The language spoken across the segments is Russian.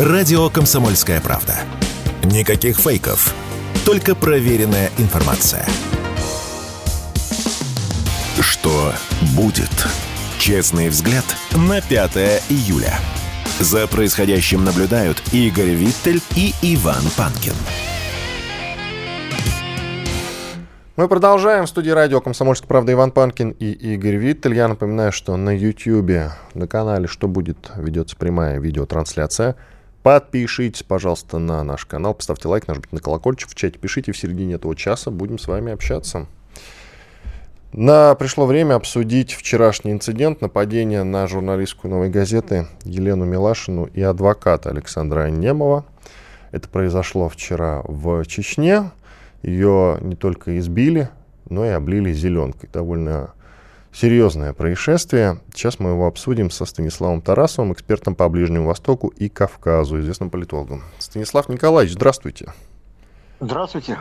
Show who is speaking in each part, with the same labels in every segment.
Speaker 1: Радио «Комсомольская правда». Никаких фейков, только проверенная информация. Что будет? Честный взгляд на 5 июля. За происходящим наблюдают Игорь Виттель и Иван Панкин.
Speaker 2: Мы продолжаем. В студии радио «Комсомольская правда» Иван Панкин и Игорь Виттель. Я напоминаю, что на YouTube, на канале «Что будет?» ведется прямая видеотрансляция. Подпишитесь, пожалуйста, на наш канал, поставьте лайк, нажмите на колокольчик, в чате пишите в середине этого часа, будем с вами общаться. На, пришло время обсудить вчерашний инцидент нападения на журналистку «Новой газеты» Елену Милашину и адвоката Александра Немова. Это произошло вчера в Чечне. Ее не только избили, но и облили зеленкой. Довольно серьезное происшествие. Сейчас мы его обсудим со Станиславом Тарасовым, экспертом по Ближнему Востоку и Кавказу, известным политологом. Станислав Николаевич, здравствуйте.
Speaker 3: Здравствуйте.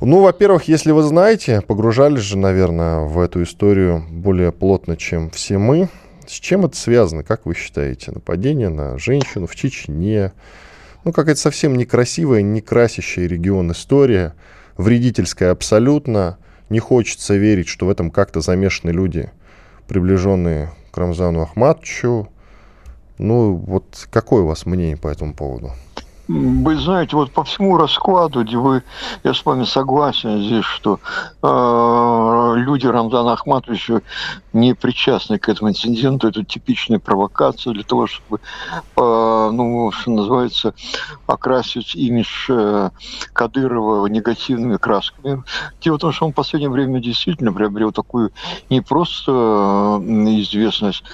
Speaker 2: Ну, во-первых, если вы знаете, погружались же, наверное, в эту историю более плотно, чем все мы. С чем это связано, как вы считаете? Нападение на женщину в Чечне. Ну, какая-то совсем некрасивая, не красящая регион история, вредительская абсолютно. Не хочется верить, что в этом как-то замешаны люди, приближенные к Рамзану Ахматовичу. Ну, вот какое у вас мнение по этому поводу?
Speaker 3: Вы знаете, вот по всему раскладу, где вы, я с вами согласен здесь, что э, люди Рамзана Ахматовича не причастны к этому инциденту. Это типичная провокация для того, чтобы, э, ну, что называется, окрасить имидж э, Кадырова негативными красками. Дело в том, что он в последнее время действительно приобрел такую не просто э, известность,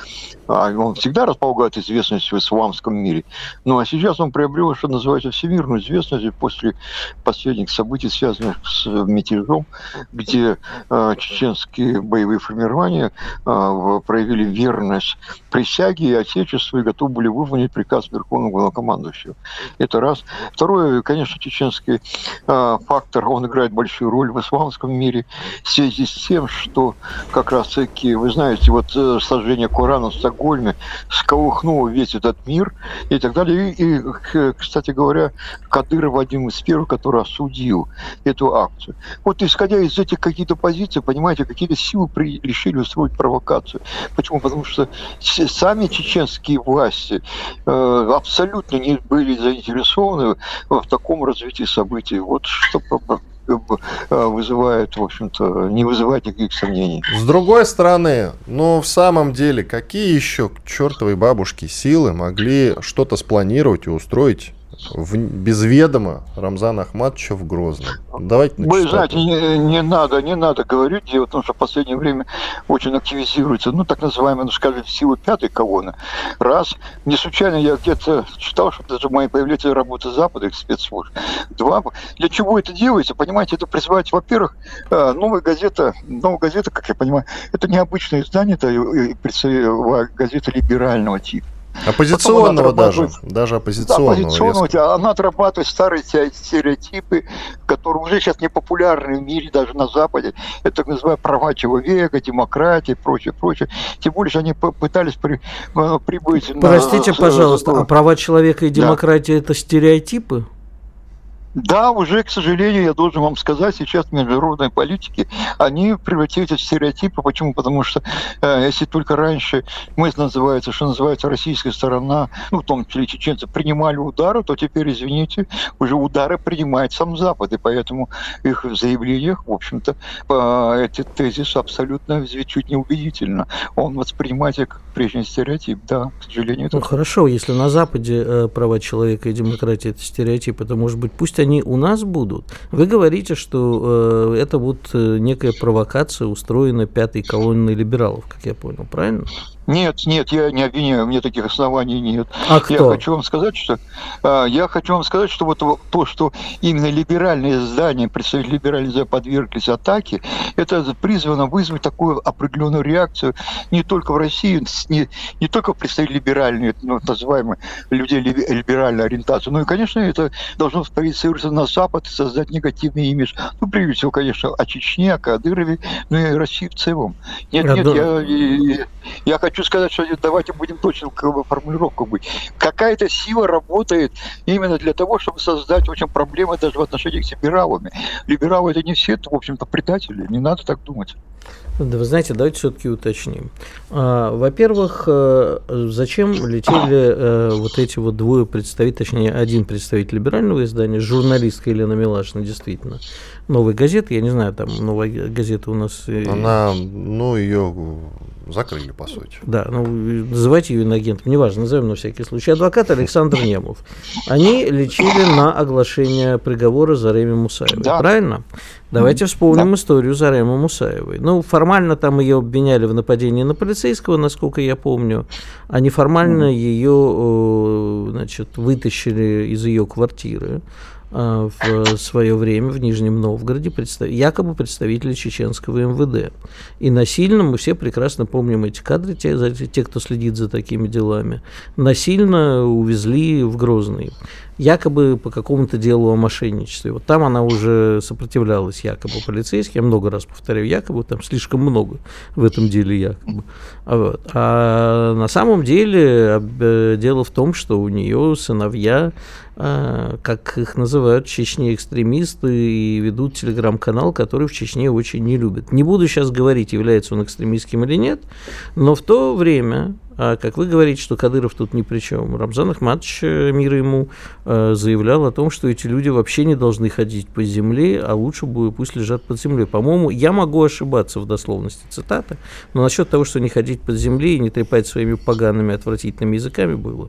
Speaker 3: он всегда располагает известностью в исламском мире, ну а сейчас он приобрел, что называется, всемирную известность после последних событий, связанных с мятежом, где э, чеченские боевые формирования э, проявили верность присяге и Отечеству и готовы были выполнить приказ Верховного Главнокомандующего. Это раз. Второе, конечно, чеченский э, фактор, он играет большую роль в исламском мире в связи с тем, что как раз-таки, вы знаете, вот э, сожжение Корана в Стокгольме сколыхнуло весь этот мир и так далее. И, и кстати говоря, Кадыров один из первых, который осудил эту акцию. Вот исходя из этих каких-то позиций, понимаете, какие-то силы при, решили устроить провокацию. Почему? Потому что сами чеченские власти э, абсолютно не были заинтересованы в таком развитии событий. Вот что э, вызывает, в общем-то, не вызывает никаких сомнений.
Speaker 2: С другой стороны, ну, в самом деле, какие еще к чертовой бабушке силы могли что-то спланировать и устроить в, без ведома Рамзана Ахматовича в Грозном.
Speaker 3: Давайте Вы знаете, не, не надо, не надо говорить, дело в том, что в последнее время очень активизируется, ну, так называемая, ну, скажем, сила пятой колонны. Раз, не случайно я где-то читал, что даже мои появления работы Запада, их спецслужб. Два, для чего это делается? Понимаете, это призывать, во-первых, э, новая газета, новая газета, как я понимаю, это необычное издание, это газета либерального типа.
Speaker 2: Оппозиционного даже, даже оппозиционного. оппозиционного,
Speaker 3: веска. она отрабатывает старые стереотипы, которые уже сейчас не популярны в мире, даже на Западе. Это так называемые права человека, демократия и прочее, прочее. Тем более, что они пытались при,
Speaker 4: э, прибыть... Простите, на, пожалуйста, а права человека и демократия да. это стереотипы?
Speaker 3: Да, уже, к сожалению, я должен вам сказать, сейчас в международной политике они превратились в стереотипы. Почему? Потому что э, если только раньше мы, называется, что называется, российская сторона, ну, в том числе чеченцы, принимали удары, то теперь, извините, уже удары принимает сам Запад. И поэтому их в заявлениях, в общем-то, э, этот тезис абсолютно звучит неубедительно. Он воспринимается как прежний стереотип. Да, к сожалению.
Speaker 4: Ну, хорошо, если на Западе э, права человека и демократия это стереотип, это может быть пусть они у нас будут. Вы говорите, что э, это будет э, некая провокация, устроена пятой колонной либералов, как я понял, правильно?
Speaker 3: Нет, нет, я не обвиняю, у меня таких оснований нет.
Speaker 4: А кто?
Speaker 3: Я хочу вам сказать, что а, я хочу вам сказать, что вот то, что именно либеральные здания, представители либерализма подверглись атаке, это призвано вызвать такую определенную реакцию не только в России, не, не только представители либеральные, ну, называемые людей либеральной ориентации, но и, конечно, это должно проецироваться на Запад и создать негативный имидж. Ну, прежде всего, конечно, о Чечне, о Кадырове, но и о России в целом. Нет, нет, я, я, я хочу хочу сказать, что давайте будем точно как бы, формулировку быть. Какая-то сила работает именно для того, чтобы создать очень проблемы даже в отношениях с либералами. Либералы это не все, в общем-то, предатели. Не надо так думать.
Speaker 4: Да вы знаете, давайте все-таки уточним. А, во-первых, э, зачем летели э, вот эти вот двое представителей, точнее, один представитель либерального издания, журналистка Елена Милашина, действительно, новой газеты, я не знаю, там новая газета у нас...
Speaker 2: Э, Она, ну, ее закрыли, по сути.
Speaker 4: Да, ну, называйте ее иноагентом, неважно, назовем на всякий случай. Адвокат Александр Немов. Они лечили на оглашение приговора Зареме Мусаевой, да. правильно? Давайте вспомним да. историю Заремы Мусаевой. Ну, формально там ее обвиняли в нападении на полицейского, насколько я помню, а неформально mm. ее, значит, вытащили из ее квартиры. А, в свое время в Нижнем Новгороде представ... якобы представители чеченского МВД. И насильно, мы все прекрасно помним эти кадры, те, те, кто следит за такими делами, насильно увезли в Грозный якобы по какому-то делу о мошенничестве. Вот там она уже сопротивлялась якобы полицейским. Я много раз повторяю, якобы там слишком много в этом деле якобы. А, вот. а на самом деле э, дело в том, что у нее сыновья как их называют в Чечне экстремисты, и ведут телеграм-канал, который в Чечне очень не любят. Не буду сейчас говорить, является он экстремистским или нет, но в то время а как вы говорите, что Кадыров тут ни при чем. Рамзан Ахматович, э, мир ему, э, заявлял о том, что эти люди вообще не должны ходить по земле, а лучше бы пусть лежат под землей. По-моему, я могу ошибаться в дословности цитаты, но насчет того, что не ходить под землей и не трепать своими погаными отвратительными языками было.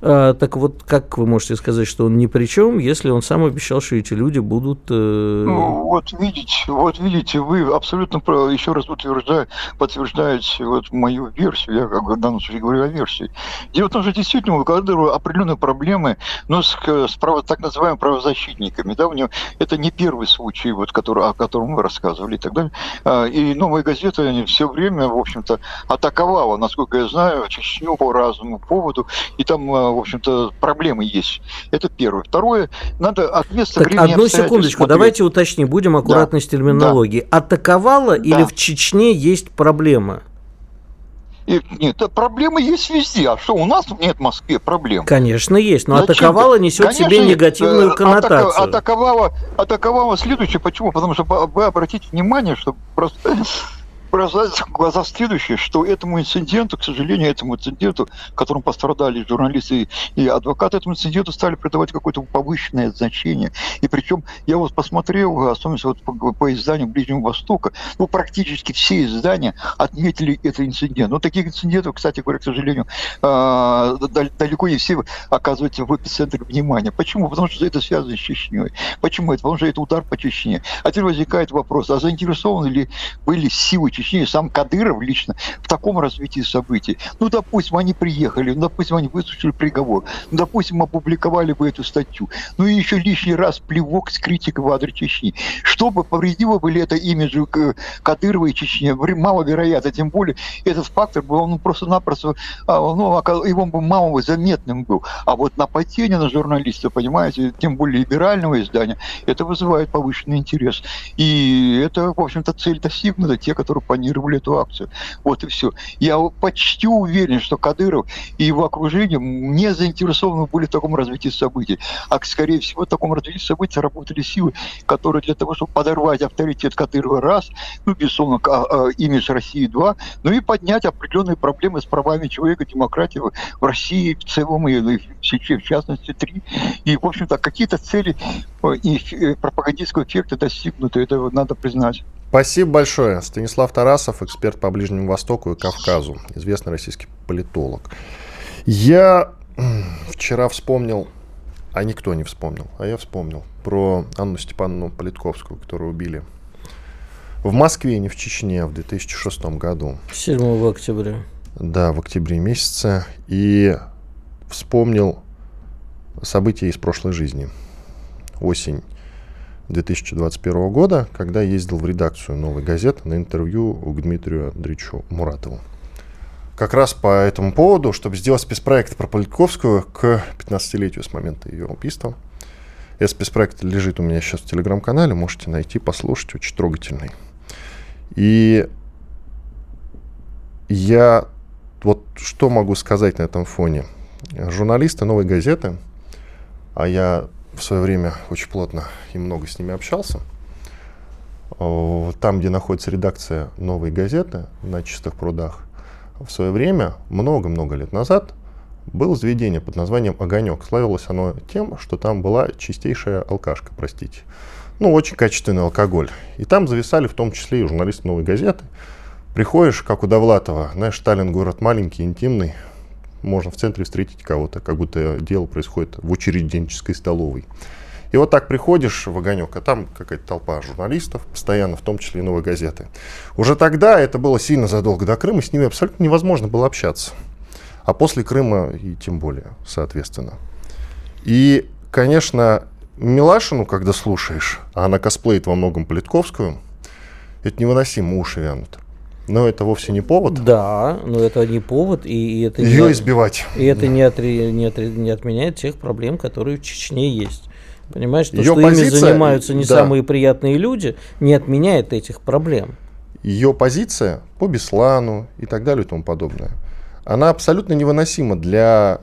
Speaker 4: А, так вот, как вы можете сказать, что он ни при чем, если он сам обещал, что эти люди будут...
Speaker 3: Э... Ну, вот видите, вот видите, вы абсолютно, еще раз утверждаете, подтверждаете вот мою версию, я как бы данном случае говорю о версии. Дело в том, что действительно у Кадырова определенные проблемы но с, с право, так называемыми правозащитниками. Да, у него это не первый случай, вот, который, о котором мы рассказывали и так далее. А, и новая газета все время, в общем-то, атаковала, насколько я знаю, Чечню по разному поводу. И там, а, в общем-то, проблемы есть. Это первое. Второе, надо от места
Speaker 4: так, Одну секундочку, смотреть. давайте уточним, будем аккуратны да. с терминологией. Да. Атаковала да. или в Чечне есть проблема?
Speaker 3: И, нет, проблемы есть везде. А что, у нас нет в Москве проблем?
Speaker 4: Конечно, есть. Но Зачем? атаковала несет Конечно, себе негативную э, коннотацию.
Speaker 3: Атаковала, атаковала следующее. Почему? Потому что вы обратите внимание, что просто бросается в глаза следующее, что этому инциденту, к сожалению, этому инциденту, в котором пострадали журналисты и адвокаты, этому инциденту стали придавать какое-то повышенное значение. И причем я вот посмотрел, особенно вот по, по изданию Ближнего Востока, ну, практически все издания отметили этот инцидент. Но таких инцидентов, кстати говоря, к сожалению, а, далеко не все оказываются в эпицентре внимания. Почему? Потому что это связано с Чечней. Почему это? Потому что это удар по Чечне. А теперь возникает вопрос, а заинтересованы ли были силы Чечни точнее, сам Кадыров лично в таком развитии событий. Ну, допустим, они приехали, ну, допустим, они выслушали приговор, ну, допустим, опубликовали бы эту статью, ну, и еще лишний раз плевок с критикой в адрес Чечни. Что бы повредило бы ли это имиджу Кадырова и Чечни? Маловероятно, тем более этот фактор был ну, просто-напросто, а, ну, его бы мало заметным был. А вот нападение на журналиста, понимаете, тем более либерального издания, это вызывает повышенный интерес. И это, в общем-то, цель достигнута, те, которые планировали эту акцию. Вот и все. Я почти уверен, что Кадыров и его окружение не заинтересованы были в таком развитии событий. А, скорее всего, в таком развитии событий работали силы, которые для того, чтобы подорвать авторитет Кадырова раз, ну, безусловно, а, а, имидж России два, ну и поднять определенные проблемы с правами человека, демократии в России в целом и в частности, три. И, в общем-то, какие-то цели э, и э, пропагандистского эффекта достигнуты, это надо признать.
Speaker 2: Спасибо большое. Станислав Тарасов, эксперт по Ближнему Востоку и Кавказу, известный российский политолог. Я вчера вспомнил, а никто не вспомнил, а я вспомнил про Анну Степановну Политковскую, которую убили в Москве, не в Чечне, в 2006 году.
Speaker 4: 7 октября.
Speaker 2: Да, в октябре месяце. И вспомнил события из прошлой жизни. Осень 2021 года, когда ездил в редакцию «Новой газеты» на интервью к Дмитрию Андреевичу Муратову. Как раз по этому поводу, чтобы сделать спецпроект про Политковскую к 15-летию с момента ее убийства. Этот спецпроект лежит у меня сейчас в телеграм-канале, можете найти, послушать, очень трогательный. И я вот что могу сказать на этом фоне? Журналисты «Новой газеты», а я в свое время очень плотно и много с ними общался, там, где находится редакция «Новой газеты» на Чистых прудах, в свое время, много-много лет назад, было заведение под названием «Огонек». Славилось оно тем, что там была чистейшая алкашка, простите. Ну, очень качественный алкоголь. И там зависали в том числе и журналисты «Новой газеты». Приходишь, как у Довлатова, знаешь, Сталин город маленький, интимный, можно в центре встретить кого-то, как будто дело происходит в учреденческой столовой. И вот так приходишь в огонек, а там какая-то толпа журналистов, постоянно, в том числе и новой газеты. Уже тогда, это было сильно задолго до Крыма, с ними абсолютно невозможно было общаться. А после Крыма и тем более, соответственно. И, конечно, Милашину, когда слушаешь, а она косплеит во многом Политковскую, это невыносимо, уши вянут. Но это вовсе не повод.
Speaker 4: Да, но это не повод, и, и это
Speaker 2: ее не, избивать.
Speaker 4: И это не, отри, не, отри, не отменяет тех проблем, которые в Чечне есть. Понимаешь, то,
Speaker 2: Ее
Speaker 4: что
Speaker 2: позиция,
Speaker 4: ими занимаются не
Speaker 2: да.
Speaker 4: самые приятные люди, не отменяет этих проблем.
Speaker 2: Ее позиция по Беслану и так далее и тому подобное, она абсолютно невыносима для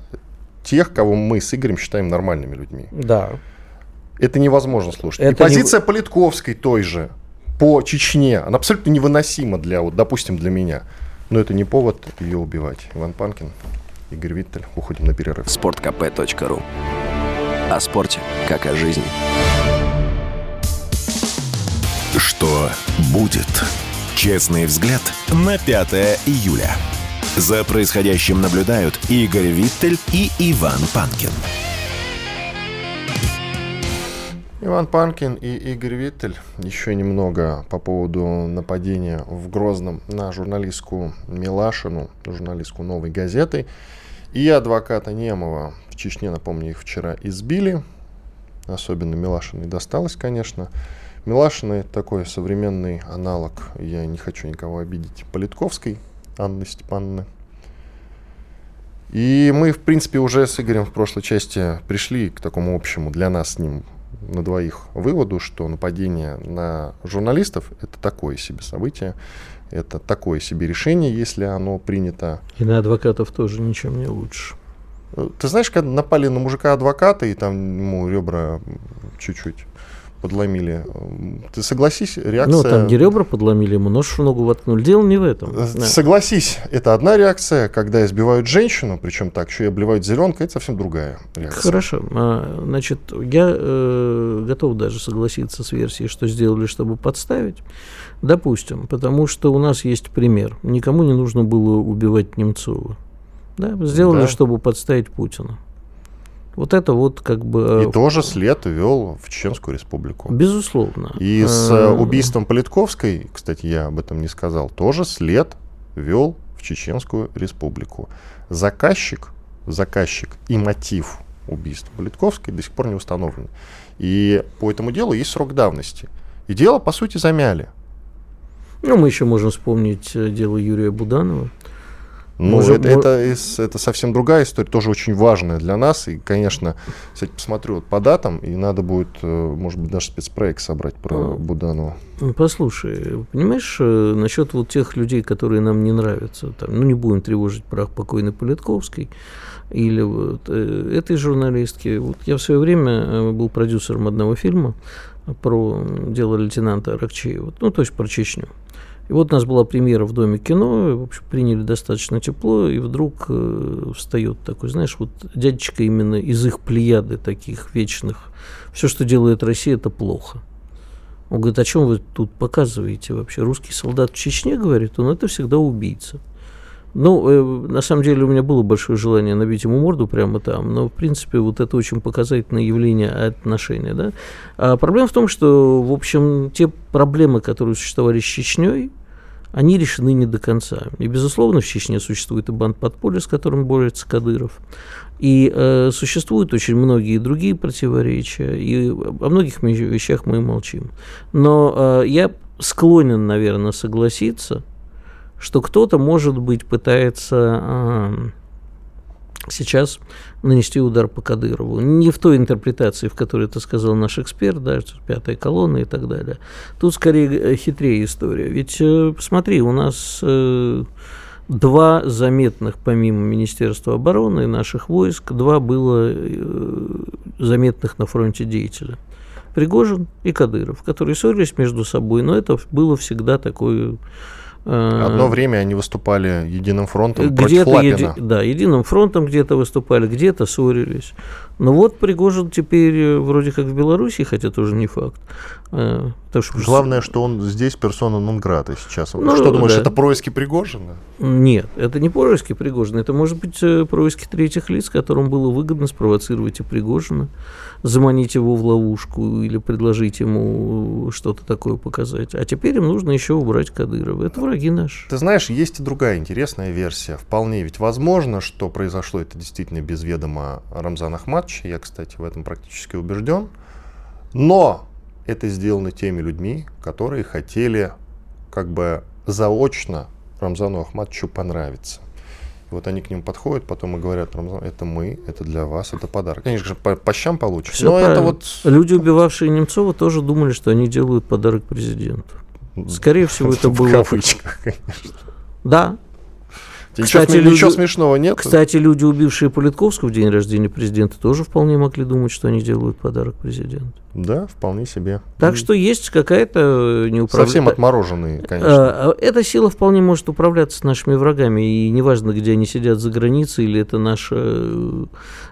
Speaker 2: тех, кого мы с Игорем считаем нормальными людьми.
Speaker 4: Да.
Speaker 2: Это невозможно слушать.
Speaker 4: Это
Speaker 2: и позиция не... Политковской той же по Чечне, она абсолютно невыносима для, вот, допустим, для меня. Но это не повод ее убивать. Иван Панкин, Игорь Виттель. Уходим на перерыв.
Speaker 1: Спорткп.ру О спорте, как о жизни. Что будет? Честный взгляд на 5 июля. За происходящим наблюдают Игорь Виттель и Иван Панкин.
Speaker 2: Иван Панкин и Игорь Виттель. Еще немного по поводу нападения в Грозном на журналистку Милашину, журналистку «Новой газеты» и адвоката Немова. В Чечне, напомню, их вчера избили. Особенно Милашиной досталось, конечно. Милашина – это такой современный аналог, я не хочу никого обидеть, Политковской Анны Степановны. И мы, в принципе, уже с Игорем в прошлой части пришли к такому общему для нас с ним на двоих выводу, что нападение на журналистов это такое себе событие, это такое себе решение, если оно принято.
Speaker 4: И на адвокатов тоже ничем не лучше.
Speaker 2: Ты знаешь, когда напали на мужика адвоката, и там ему ребра чуть-чуть подломили. Ты согласись, реакция...
Speaker 4: Ну, там не ребра подломили, ему нож в ногу воткнули. Дело не в этом.
Speaker 2: Да. Согласись, это одна реакция. Когда избивают женщину, причем так, еще и обливают зеленкой, это совсем другая реакция.
Speaker 4: Хорошо. А, значит, я э, готов даже согласиться с версией, что сделали, чтобы подставить. Допустим, потому что у нас есть пример. Никому не нужно было убивать Немцова. Да? Сделали, да. чтобы подставить Путина. Вот это вот как бы...
Speaker 2: И э, тоже след вел в Чеченскую республику.
Speaker 4: Безусловно.
Speaker 2: И с э, э, убийством Политковской, кстати, я об этом не сказал, тоже след вел в Чеченскую республику. Заказчик, заказчик и мотив убийства Политковской до сих пор не установлены. И по этому делу есть срок давности. И дело, по сути, замяли.
Speaker 4: Ну, мы еще можем вспомнить дело Юрия Буданова.
Speaker 2: Ну, Может, это, это, это совсем другая история, тоже очень важная для нас. И, конечно, кстати, посмотрю вот по датам, и надо будет, э, может быть, даже спецпроект собрать про а, Буданова.
Speaker 4: Послушай, понимаешь, э, насчет вот тех людей, которые нам не нравятся, там, ну, не будем тревожить прах покойной Политковской, или вот э, этой журналистки. Вот я в свое время был продюсером одного фильма про дело лейтенанта Аракчеева, ну, то есть про Чечню. И вот у нас была премьера в Доме кино, в общем, приняли достаточно тепло, и вдруг э, встает такой, знаешь, вот дядечка именно из их плеяды таких вечных. Все, что делает Россия, это плохо. Он говорит, о чем вы тут показываете вообще? Русский солдат в Чечне, говорит он, это всегда убийца. Ну, э, на самом деле у меня было большое желание набить ему морду прямо там, но, в принципе, вот это очень показательное явление отношения, да. А проблема в том, что, в общем, те проблемы, которые существовали с Чечней, они решены не до конца. И, безусловно, в Чечне существует и банд подполья, с которым борется Кадыров. И э, существуют очень многие другие противоречия, и о многих вещах мы молчим. Но э, я склонен, наверное, согласиться, что кто-то, может быть, пытается э, сейчас нанести удар по Кадырову. Не в той интерпретации, в которой это сказал наш эксперт, да, пятая колонна и так далее. Тут скорее э, хитрее история. Ведь э, посмотри, у нас э, два заметных, помимо Министерства обороны и наших войск, два было э, заметных на фронте деятеля. Пригожин и Кадыров, которые ссорились между собой, но это было всегда такое
Speaker 2: Одно время они выступали единым фронтом против
Speaker 4: Лапина. Еди, да, единым фронтом где-то выступали, где-то ссорились. Но вот Пригожин теперь э, вроде как в Беларуси, хотя тоже не факт.
Speaker 2: Э, так что Главное, что он здесь персона нон-грата сейчас. Ну, что думаешь, да. это происки Пригожина?
Speaker 4: Нет, это не происки Пригожина. Это может быть происки третьих лиц, которым было выгодно спровоцировать и Пригожина заманить его в ловушку или предложить ему что-то такое показать. А теперь им нужно еще убрать Кадырова. Это враги наши.
Speaker 2: Ты знаешь, есть и другая интересная версия. Вполне ведь возможно, что произошло это действительно без ведома Рамзана Ахматовича. Я, кстати, в этом практически убежден. Но это сделано теми людьми, которые хотели как бы заочно Рамзану Ахматовичу понравиться. Вот они к ним подходят, потом и говорят, Рамзан, это мы, это для вас, это подарок. Конечно же, по, по щам получишь.
Speaker 4: Все но правильно. это вот... Люди, убивавшие Немцова, тоже думали, что они делают подарок президенту. Скорее всего, это было... В
Speaker 2: кавычках, конечно.
Speaker 4: Да,
Speaker 2: кстати, ничего, люди, ничего смешного нет.
Speaker 4: Кстати, люди, убившие Политковского в день рождения президента, тоже вполне могли думать, что они делают подарок президенту.
Speaker 2: Да, вполне себе.
Speaker 4: Так что есть какая-то неуправляемая...
Speaker 2: Совсем отмороженные, конечно.
Speaker 4: А, эта сила вполне может управляться с нашими врагами, и неважно, где они сидят за границей, или это наш э,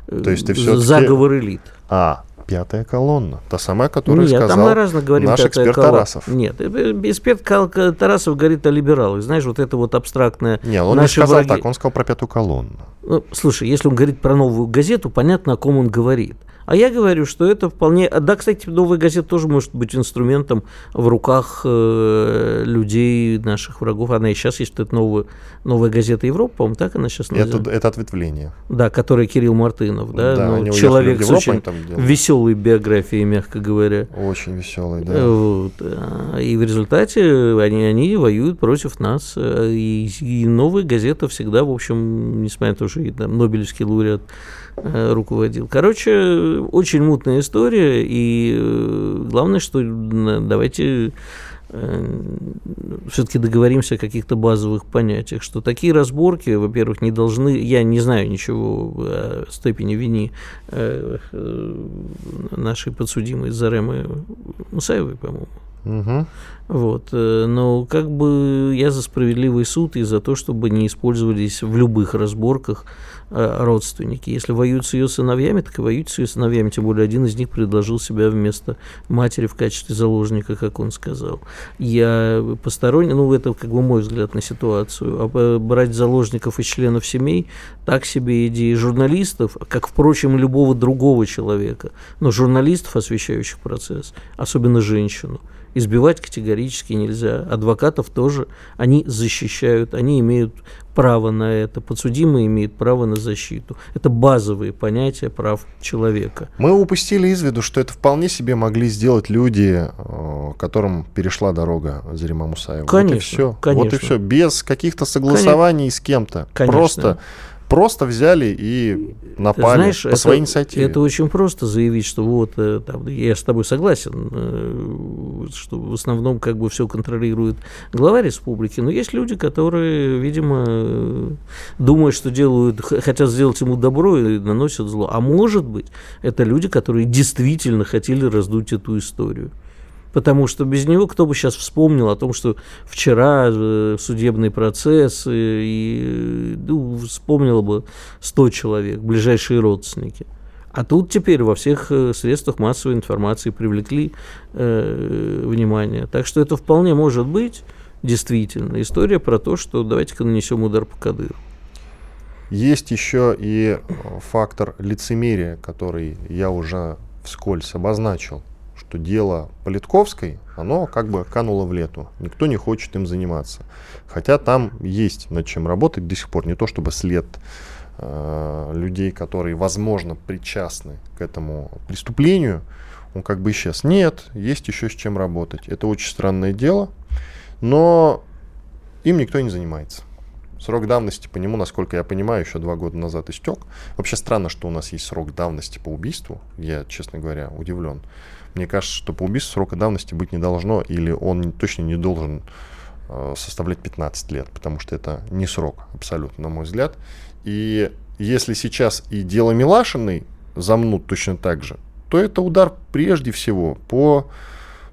Speaker 4: То есть ты заговор элит.
Speaker 2: А, Пятая колонна. Та самая, которая
Speaker 4: Нет,
Speaker 2: сказал
Speaker 4: там разно говорим
Speaker 2: наш эксперт
Speaker 4: колонна.
Speaker 2: Тарасов.
Speaker 4: Нет, э, э, эксперт Тарасов говорит о либералах. Знаешь, вот это вот абстрактное...
Speaker 2: Нет, он не сказал враги... так, он сказал про пятую колонну.
Speaker 4: Ну, слушай, если он говорит про новую газету, понятно, о ком он говорит. А я говорю, что это вполне... Да, кстати, новая газета тоже может быть инструментом в руках э, людей, наших врагов. Она и сейчас есть, это новая, новая газета Европа, по-моему, так она сейчас
Speaker 2: называется. Это, это ответвление.
Speaker 4: Да, который Кирилл Мартынов, да, да ну, человек с очень веселой биографией, мягко говоря.
Speaker 2: Очень веселый, да. Вот.
Speaker 4: А, и в результате они, они воюют против нас. И, и новая газета всегда, в общем, несмотря на то, что и, там, Нобелевский лауреат Э, руководил. Короче, очень мутная история, и э, главное, что давайте э, все-таки договоримся о каких-то базовых понятиях, что такие разборки, во-первых, не должны, я не знаю ничего о степени вини нашей подсудимой Заремы Мусаевой, по-моему. Угу. Вот. Но как бы я за справедливый суд и за то, чтобы не использовались в любых разборках Э, родственники. Если воюют с ее сыновьями, так и воюют с ее сыновьями. Тем более один из них предложил себя вместо матери в качестве заложника, как он сказал. Я посторонний, ну это как бы мой взгляд на ситуацию. А брать заложников из членов семей так себе идеи журналистов, как, впрочем, любого другого человека, но журналистов, освещающих процесс, особенно женщину, избивать категорически нельзя. Адвокатов тоже, они защищают, они имеют право на это, подсудимый имеет право на защиту. Это базовые понятия прав человека.
Speaker 2: Мы упустили из виду, что это вполне себе могли сделать люди, э, которым перешла дорога Зарима Мусаева.
Speaker 4: Конечно,
Speaker 2: вот и все.
Speaker 4: Конечно.
Speaker 2: Вот и все. Без каких-то согласований конечно. с кем-то. Конечно. Просто просто взяли и напали знаешь, по
Speaker 4: это,
Speaker 2: своей инициативе.
Speaker 4: Это очень просто заявить, что вот, э, там, я с тобой согласен, э, что в основном как бы все контролирует глава республики, но есть люди, которые, видимо, думают, что делают, хотят сделать ему добро и наносят зло. А может быть, это люди, которые действительно хотели раздуть эту историю потому что без него кто бы сейчас вспомнил о том, что вчера э, судебный процесс, и, и ну, вспомнило бы 100 человек, ближайшие родственники. А тут теперь во всех э, средствах массовой информации привлекли э, внимание. Так что это вполне может быть действительно история про то, что давайте-ка нанесем удар по Кадыру.
Speaker 2: Есть еще и фактор лицемерия, который я уже вскользь обозначил что дело Политковской, оно как бы кануло в лету. Никто не хочет им заниматься. Хотя там есть над чем работать до сих пор. Не то чтобы след э, людей, которые, возможно, причастны к этому преступлению, он как бы исчез. Нет, есть еще с чем работать. Это очень странное дело, но им никто не занимается. Срок давности по нему, насколько я понимаю, еще два года назад истек. Вообще странно, что у нас есть срок давности по убийству. Я, честно говоря, удивлен. Мне кажется, что по убийству срока давности быть не должно, или он точно не должен э, составлять 15 лет, потому что это не срок абсолютно, на мой взгляд. И если сейчас и дело Милашиной замнут точно так же, то это удар прежде всего по,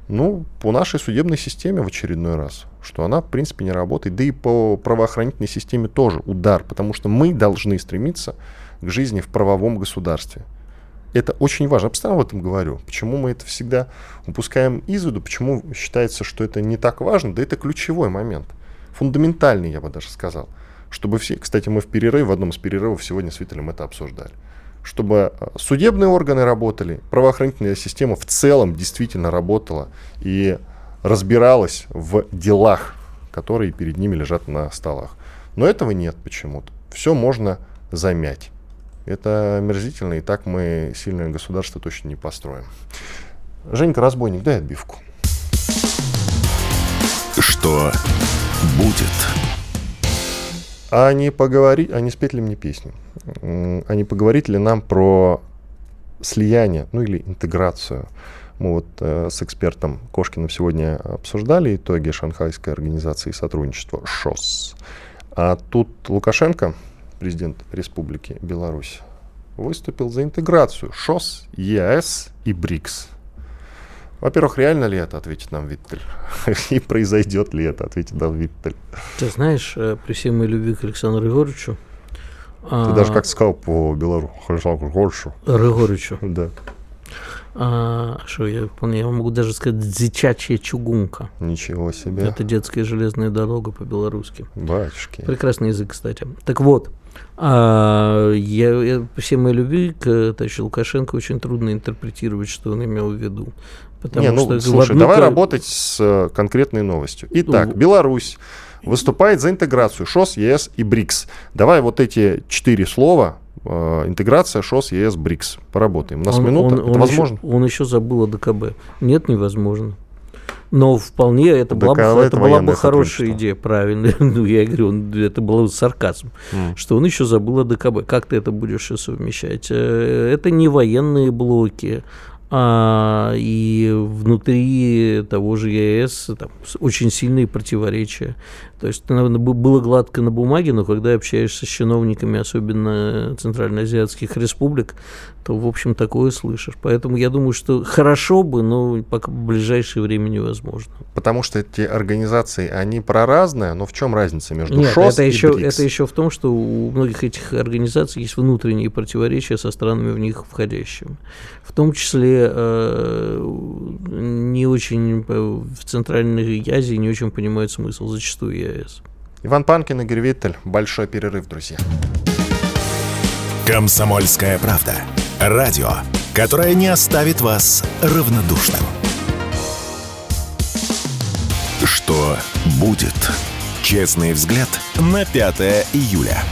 Speaker 2: ну, по нашей судебной системе в очередной раз, что она, в принципе, не работает. Да и по правоохранительной системе тоже удар, потому что мы должны стремиться к жизни в правовом государстве. Это очень важно. Я постоянно об этом говорю. Почему мы это всегда упускаем из виду, почему считается, что это не так важно, да это ключевой момент. Фундаментальный, я бы даже сказал. Чтобы все, кстати, мы в перерыве, в одном из перерывов сегодня с Виталем это обсуждали чтобы э, судебные органы работали, правоохранительная система в целом действительно работала и разбиралась в делах, которые перед ними лежат на столах. Но этого нет почему-то. Все можно замять. Это мерзительно, и так мы сильное государство точно не построим. Женька, разбойник, дай отбивку.
Speaker 1: Что будет?
Speaker 2: А не поговорить, а не спеть ли мне песню? А не поговорить ли нам про слияние, ну или интеграцию? Мы вот э, с экспертом Кошкиным сегодня обсуждали итоги Шанхайской организации сотрудничества ШОС. А тут Лукашенко, президент Республики Беларусь, выступил за интеграцию ШОС, ЕАЭС и БРИКС. Во-первых, реально ли это, ответит нам Виттель? И произойдет ли это, ответит нам Виттель.
Speaker 4: Ты знаешь, э, при всей моей любви к Александру Григорьевичу...
Speaker 2: Ты а... даже как сказал по белору Александру Григорьевичу.
Speaker 4: Григорьевичу.
Speaker 2: Да.
Speaker 4: А, что я я могу даже сказать дзичачья чугунка.
Speaker 2: Ничего себе.
Speaker 4: Это детская железная дорога по-белорусски.
Speaker 2: Батюшки.
Speaker 4: Прекрасный язык, кстати. Так вот, а, я, я, по всей моей любви к товарищу Лукашенко очень трудно интерпретировать, что он имел в виду.
Speaker 2: Потому Не, ну, что слушай, одну... давай работать с э, конкретной новостью. Итак, ну, Беларусь выступает за интеграцию ШОС, ЕС и БРИКС. Давай вот эти четыре слова э, интеграция ШОС, ЕС, БРИКС. Поработаем. У нас он, минута.
Speaker 4: Он,
Speaker 2: это
Speaker 4: он
Speaker 2: возможно?
Speaker 4: Еще, он еще забыл о ДКБ. Нет, невозможно. Но вполне это была, бы, это была бы хорошая идея, правильно. ну, я говорю, он, это был сарказм, mm. что он еще забыл о ДКБ. Как ты это будешь совмещать? Э, это не военные блоки, а, и внутри того же ЕС там, очень сильные противоречия. То есть было гладко на бумаге, но когда общаешься с чиновниками, особенно центральноазиатских республик, то, в общем, такое слышишь. Поэтому я думаю, что хорошо бы, но пока в ближайшее время невозможно.
Speaker 2: Потому что эти организации, они проразные, но в чем разница между
Speaker 4: Нет,
Speaker 2: ШОС
Speaker 4: это
Speaker 2: и
Speaker 4: еще,
Speaker 2: БРИКС?
Speaker 4: Это еще в том, что у многих этих организаций есть внутренние противоречия со странами в них входящими. В том числе э, не очень в Центральной Азии не очень понимают смысл зачастую ЕАЭС.
Speaker 2: Иван Панкин, Игорь Виттель. Большой перерыв, друзья.
Speaker 1: Комсомольская правда. Радио, которое не оставит вас равнодушным. Что будет? Честный взгляд на 5 июля.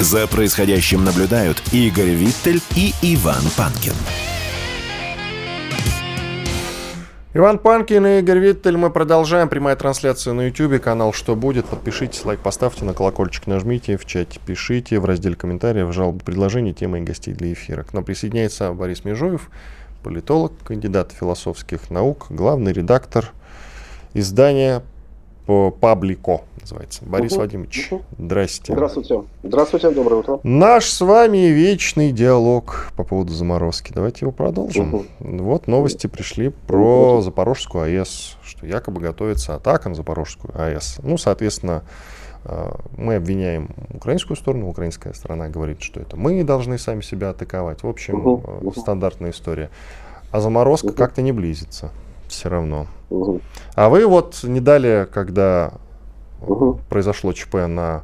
Speaker 1: За происходящим наблюдают Игорь Виттель и Иван Панкин.
Speaker 2: Иван Панкин и Игорь Виттель. Мы продолжаем. Прямая трансляция на YouTube. Канал «Что будет?». Подпишитесь, лайк поставьте, на колокольчик нажмите, в чате пишите, в разделе комментариев, жалобы, предложения, темы и гостей для эфира. К нам присоединяется Борис Межуев, политолог, кандидат философских наук, главный редактор издания Паблико называется. Борис угу. Владимирович, угу. здрасте.
Speaker 5: Здравствуйте. Здравствуйте, доброе утро.
Speaker 2: Наш с вами вечный диалог по поводу заморозки. Давайте его продолжим. Угу. Вот новости пришли про угу. Запорожскую АЭС, что якобы готовится атака на Запорожскую АЭС. Ну, соответственно, э, мы обвиняем украинскую сторону, украинская сторона говорит, что это мы должны сами себя атаковать. В общем, угу. стандартная история. А заморозка угу. как-то не близится все равно. Угу. А вы вот не дали, когда угу. произошло ЧП на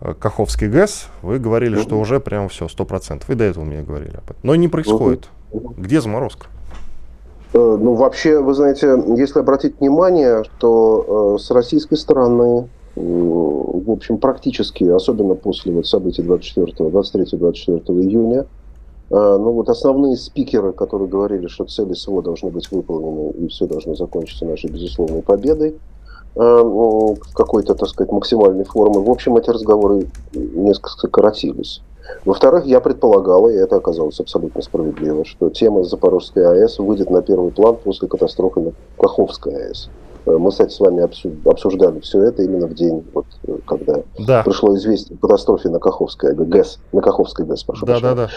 Speaker 2: э, Каховский ГЭС, вы говорили, угу. что уже прям все, сто процентов. Вы до этого мне говорили об этом. Но не происходит. Угу. Где заморозка?
Speaker 5: Э, ну, вообще, вы знаете, если обратить внимание, то э, с российской стороны, э, в общем, практически, особенно после вот событий 24, 23-24 июня, а, ну вот основные спикеры, которые говорили, что цели СВО должны быть выполнены и все должно закончиться нашей безусловной победой какой-то, так сказать, максимальной форме. В общем, эти разговоры несколько сократились. Во-вторых, я предполагал, и это оказалось абсолютно справедливо, что тема Запорожской АЭС выйдет на первый план после катастрофы на Каховской АЭС. Мы, кстати, с вами обсуждали все это именно в день, вот, когда
Speaker 2: да.
Speaker 5: пришло известие о катастрофе на Каховской ГЭС. На Каховской ГЭС, прошу
Speaker 2: да, да, да.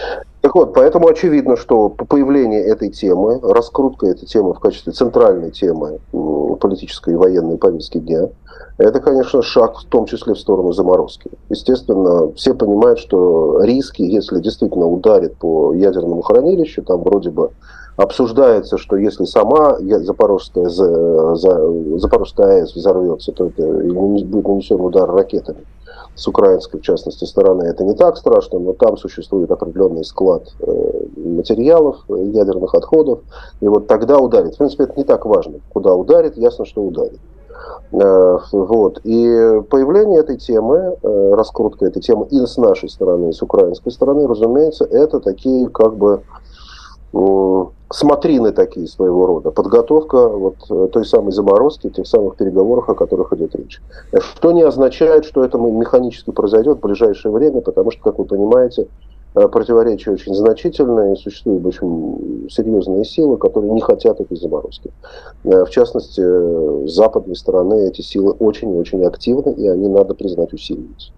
Speaker 5: Так вот, поэтому очевидно, что по появлению этой темы, раскрутка этой темы в качестве центральной темы политической и военной повестки дня, это, конечно, шаг в том числе в сторону заморозки. Естественно, все понимают, что риски, если действительно ударит по ядерному хранилищу, там вроде бы обсуждается, что если сама Запорожская, Запорожская АЭС взорвется, то это будет нанесен удар ракетами с украинской, в частности, стороны. Это не так страшно, но там существует определенный склад э, материалов, ядерных отходов, и вот тогда ударит. В принципе, это не так важно. Куда ударит, ясно, что ударит. Э, вот. И появление этой темы, э, раскрутка этой темы и с нашей стороны, и с украинской стороны, разумеется, это такие как бы смотрины такие своего рода, подготовка вот э, той самой заморозки, тех самых переговоров, о которых идет речь. Что не означает, что это механически произойдет в ближайшее время, потому что, как вы понимаете, Э, противоречия очень значительные, существуют очень серьезные силы, которые не хотят этой заморозки. Э, в частности, с западной стороны эти силы очень и очень активны, и они, надо признать, усиливаются.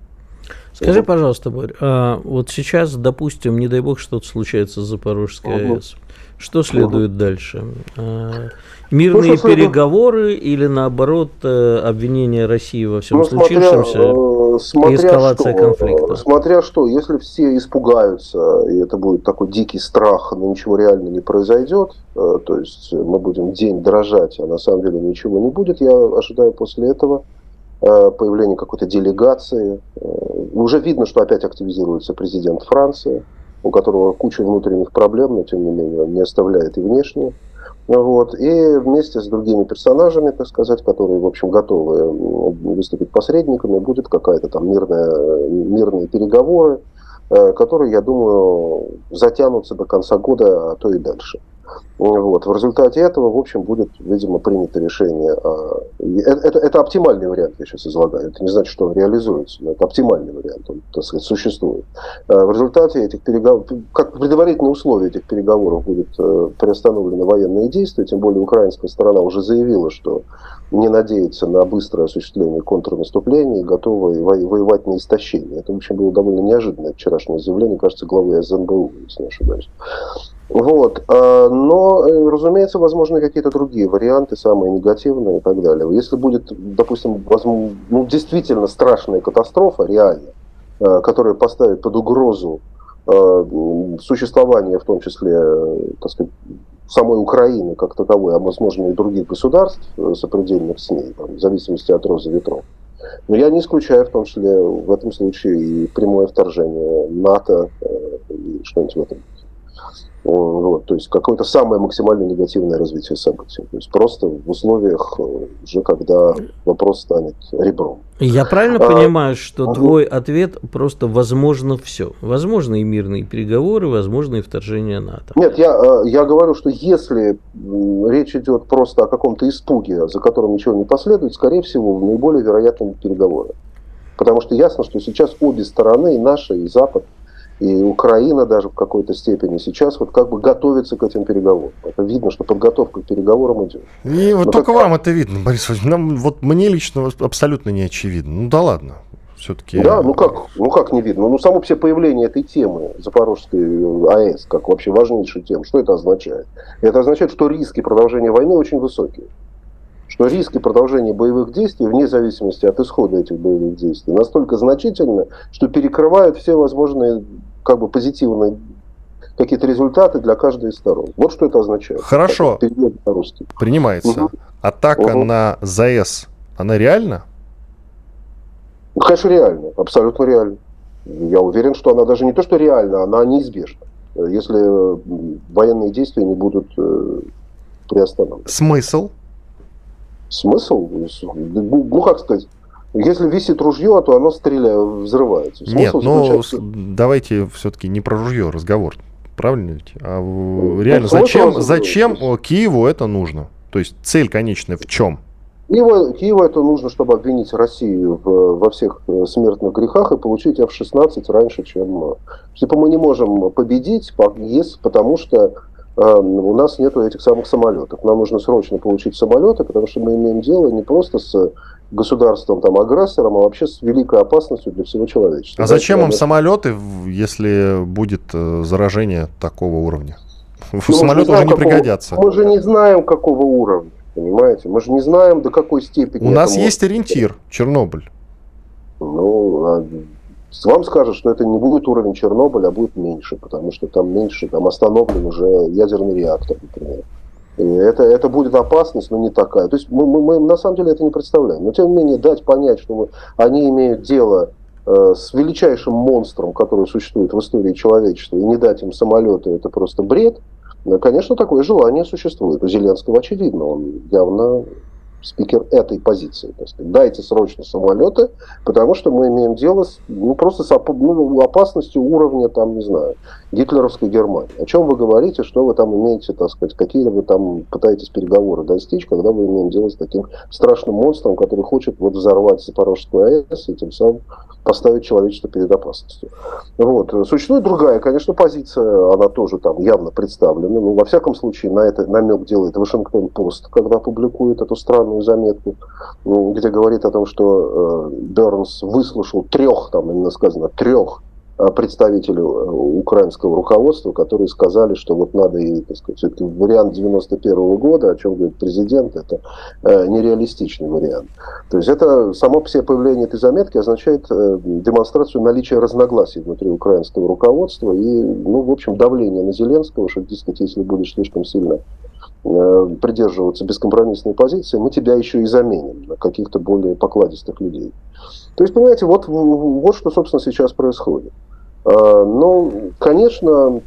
Speaker 4: Скажи, пожалуйста, Борь, а вот сейчас, допустим, не дай бог, что-то случается с Запорожской угу. АЭС. Что следует угу. дальше? А, мирные ну, переговоры следует... или наоборот э, обвинение России во всем ну, случившемся? Смотря,
Speaker 5: смотря эскалация что, конфликта. Смотря что, если все испугаются, и это будет такой дикий страх, но ничего реально не произойдет, э, то есть мы будем день дрожать, а на самом деле ничего не будет, я ожидаю после этого э, появления какой-то делегации. Э, уже видно, что опять активизируется президент Франции, у которого куча внутренних проблем, но тем не менее он не оставляет и внешние. Вот. И вместе с другими персонажами, так сказать, которые, в общем, готовы выступить посредниками, будет какая-то там мирная, мирные переговоры, э, которые, я думаю, затянутся до конца года, а то и дальше. Вот. В результате этого, в общем, будет, видимо, принято решение. Это, это, это оптимальный вариант, я сейчас излагаю. Это не значит, что он реализуется, но это оптимальный вариант, он, так сказать, существует. А в результате этих переговоров, как предварительное условие этих переговоров будет э, приостановлены военные действия, тем более украинская сторона уже заявила, что не надеется на быстрое осуществление контрнаступления и готова воевать на истощение. Это, в общем, было довольно неожиданное вчерашнее заявление, кажется, главы СНБУ, если не ошибаюсь. Вот. А, но, э, разумеется, возможны какие-то другие варианты, самые негативные и так далее. Если будет, допустим, возможно, ну, действительно страшная катастрофа, реально, э, которая поставит под угрозу э, существование, в том числе, так сказать, самой Украины как таковой, а возможно и других государств, сопредельных с ней, там, в зависимости от розы ветров. Но я не исключаю в том числе в этом случае и прямое вторжение НАТО и что-нибудь в этом вот, то есть какое-то самое максимально негативное развитие событий. То есть просто в условиях э, уже, когда вопрос станет ребром.
Speaker 4: Я правильно а, понимаю, что а, твой ответ просто возможно все? Возможно и мирные переговоры, возможно и вторжение НАТО.
Speaker 5: Нет, я, э, я говорю, что если речь идет просто о каком-то испуге, за которым ничего не последует, скорее всего, наиболее вероятны переговоры. Потому что ясно, что сейчас обе стороны, и наша, и Запад, и Украина даже в какой-то степени сейчас вот как бы готовится к этим переговорам. Это видно, что подготовка к переговорам идет.
Speaker 2: И вот Но только как... вам это видно, Борис Владимирович. Нам, вот мне лично абсолютно не очевидно. Ну да ладно. Все-таки...
Speaker 5: Да, ну как, ну как не видно? Ну само все появление этой темы Запорожской АЭС, как вообще важнейшей темы, что это означает? Это означает, что риски продолжения войны очень высокие что риски продолжения боевых действий, вне зависимости от исхода этих боевых действий, настолько значительны, что перекрывают все возможные как бы позитивные какие-то результаты для каждой из сторон. Вот что это означает.
Speaker 2: Хорошо. Принимается. Угу. Атака угу. на ЗАЭС, она реальна?
Speaker 5: Ну, конечно, реально. Абсолютно реально. Я уверен, что она даже не то, что реальна, она неизбежна. Если военные действия не будут э, приостановлены.
Speaker 2: Смысл?
Speaker 5: Смысл? Ну, как сказать, если висит ружье, то оно стреляет, взрывается.
Speaker 2: Смысл Нет, но давайте все-таки не про ружье разговор. Правильно ведь? А ну, реально, ну, зачем, зачем Киеву это нужно? То есть цель конечная в чем?
Speaker 5: Киеву, Киеву это нужно, чтобы обвинить Россию в, во всех э, смертных грехах и получить F-16 раньше, чем... Типа мы не можем победить, потому что у нас нету этих самых самолетов. Нам нужно срочно получить самолеты, потому что мы имеем дело не просто с государством, там, агрессором, а вообще с великой опасностью для всего человечества.
Speaker 2: А зачем им самолеты, если будет э, заражение такого уровня? Ну, Самолеты уже не какого, пригодятся.
Speaker 5: Мы же не знаем, какого уровня, понимаете? Мы же не знаем, до какой степени...
Speaker 2: У нас есть ориентир, Чернобыль.
Speaker 5: Ну, а вам скажут, что это не будет уровень Чернобыля, а будет меньше, потому что там меньше, там остановлен уже ядерный реактор, например. Это, это будет опасность, но не такая. То есть мы, мы, мы на самом деле это не представляем. Но тем не менее дать понять, что мы, они имеют дело э, с величайшим монстром, который существует в истории человечества, и не дать им самолеты, это просто бред. Конечно, такое желание существует. У Зеленского очевидно, он явно спикер этой позиции. Так сказать. Дайте срочно самолеты, потому что мы имеем дело с, ну, просто с ну, опасностью уровня, там, не знаю, гитлеровской Германии. О чем вы говорите, что вы там имеете, так сказать, какие вы там пытаетесь переговоры достичь, когда вы имеем дело с таким страшным монстром, который хочет вот взорвать Запорожскую АЭС и тем самым поставить человечество перед опасностью. Вот. Существует другая, конечно, позиция, она тоже там явно представлена. Ну, во всяком случае, на это намек делает Вашингтон-Пост, когда публикует эту странную заметку, ну, где говорит о том, что э, Бернс выслушал трех, там именно сказано, трех Э, представителей э, украинского руководства, которые сказали, что вот надо и, так сказать, все-таки вариант 91 -го года, о чем говорит президент, это э, нереалистичный вариант. То есть это само себе появление этой заметки означает демонстрацию наличия разногласий внутри украинского руководства и, ну, в общем, давление на Зеленского, что, дескать, если будешь слишком сильно придерживаться бескомпромиссной позиции, мы тебя еще и заменим на каких-то более покладистых людей. То есть, понимаете, вот, вот что, собственно, сейчас происходит. А, ну, конечно,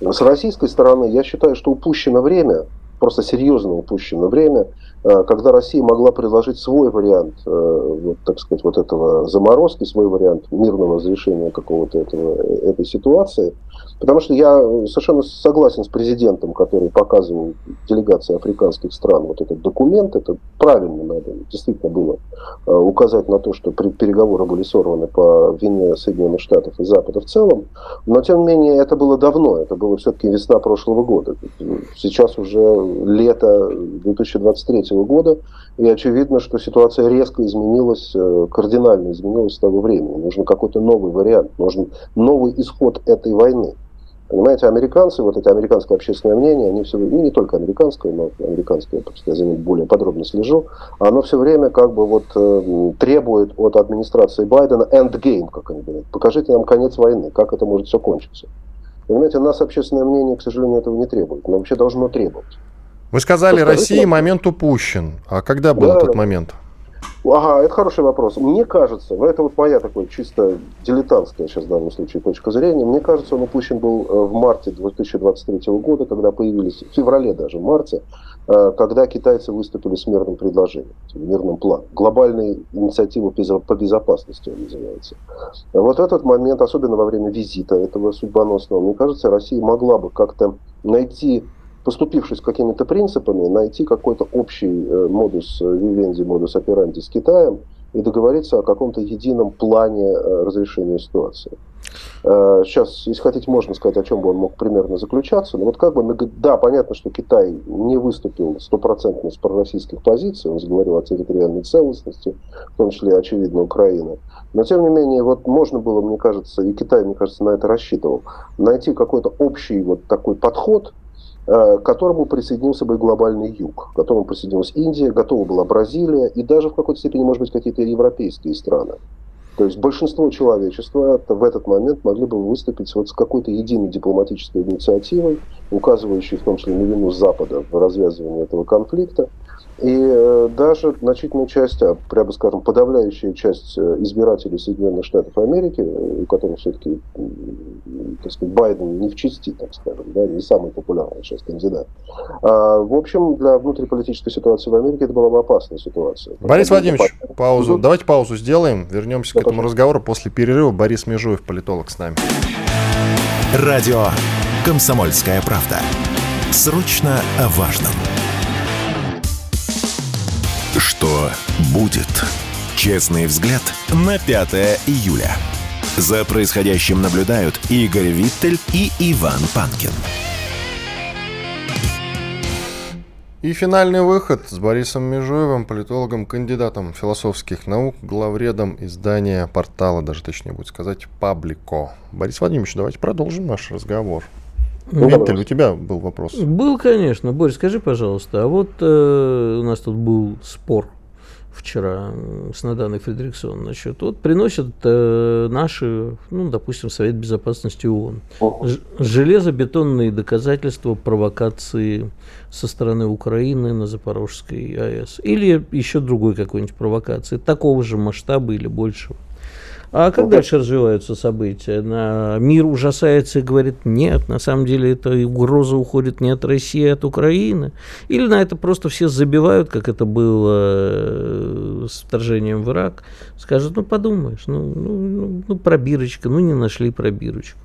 Speaker 5: с российской стороны я считаю, что упущено время, просто серьезно упущено время, а, когда Россия могла предложить свой вариант, э, вот, так сказать, вот этого заморозки, свой вариант мирного разрешения какого-то этого, этой ситуации. Потому что я совершенно согласен с президентом, который показывал делегации африканских стран вот этот документ. Это правильно надо действительно было э, указать на то, что переговоры были сорваны по вине Соединенных Штатов и Запада в целом. Но, тем не менее, это было давно. Это было все-таки весна прошлого года. Сейчас уже лето 2023 года, и очевидно, что ситуация резко изменилась, э, кардинально изменилась с того времени. Нужен какой-то новый вариант, нужен новый исход этой войны. Понимаете, американцы, вот это американское общественное мнение, они все, ну не только американское, но американское, потому я за ним более подробно слежу, оно все время как бы вот э, требует от администрации Байдена endgame, как они говорят. Покажите нам конец войны, как это может все кончиться. Понимаете, нас общественное мнение, к сожалению, этого не требует, но вообще должно требовать.
Speaker 2: Вы сказали, России момент упущен. А когда был да, этот момент?
Speaker 5: Ага, это хороший вопрос. Мне кажется, ну это вот моя такой чисто дилетантская сейчас в данном случае точка зрения, мне кажется, он упущен был э, в марте 2023 года, когда появились, в феврале даже, в марте, э, когда китайцы выступили с мирным предложением, мирным планом. Глобальная инициатива по безопасности он называется. Вот этот момент, особенно во время визита этого судьбоносного, мне кажется, Россия могла бы как-то найти поступившись какими-то принципами, найти какой-то общий э, модус вивенди, модус операнди с Китаем и договориться о каком-то едином плане э, разрешения ситуации. Э, сейчас, если хотите, можно сказать, о чем бы он мог примерно заключаться. Но вот как бы, да, понятно, что Китай не выступил стопроцентно с пророссийских позиций, он заговорил о территориальной целостности, в том числе, очевидно, Украины. Но, тем не менее, вот можно было, мне кажется, и Китай, мне кажется, на это рассчитывал, найти какой-то общий вот такой подход, Э, к которому присоединился бы глобальный юг, к которому присоединилась Индия, готова была Бразилия и даже в какой-то степени, может быть, какие-то европейские страны. То есть большинство человечества в этот момент могли бы выступить вот с какой-то единой дипломатической инициативой, указывающей в том числе на вину Запада в развязывании этого конфликта, и э, даже значительная часть, а прямо скажем, подавляющая часть э, избирателей Соединенных Штатов Америки, у которых все-таки, так сказать, Байден не в чести, так скажем, да, не самый популярный сейчас кандидат. А, в общем, для внутриполитической ситуации в Америке это была бы опасная ситуация.
Speaker 2: Борис Владимирович, по... паузу. Угу. Давайте паузу сделаем. Вернемся да, к этому разговору после перерыва. Борис Межуев, политолог, с нами.
Speaker 1: Радио «Комсомольская правда». Срочно о важном. Что будет? Честный взгляд на 5 июля. За происходящим наблюдают Игорь Виттель и Иван Панкин.
Speaker 2: И финальный выход с Борисом Межуевым, политологом, кандидатом философских наук, главредом издания портала, даже точнее будет сказать, Паблико. Борис Владимирович, давайте продолжим наш разговор. Ну, Виттель, у тебя был вопрос.
Speaker 4: Был, конечно. Борис, скажи, пожалуйста, а вот э, у нас тут был спор вчера с Наданой Фредериксон насчет. Вот приносят э, наши, ну, допустим, Совет Безопасности ООН, железобетонные доказательства провокации со стороны Украины на Запорожской АЭС. Или еще другой какой-нибудь провокации, такого же масштаба или большего. А как дальше развиваются события? На мир ужасается и говорит, нет, на самом деле эта угроза уходит не от России, а от Украины. Или на это просто все забивают, как это было э, с вторжением в Ирак. Скажут, ну подумаешь, ну, ну, ну, ну пробирочка, ну не нашли пробирочку.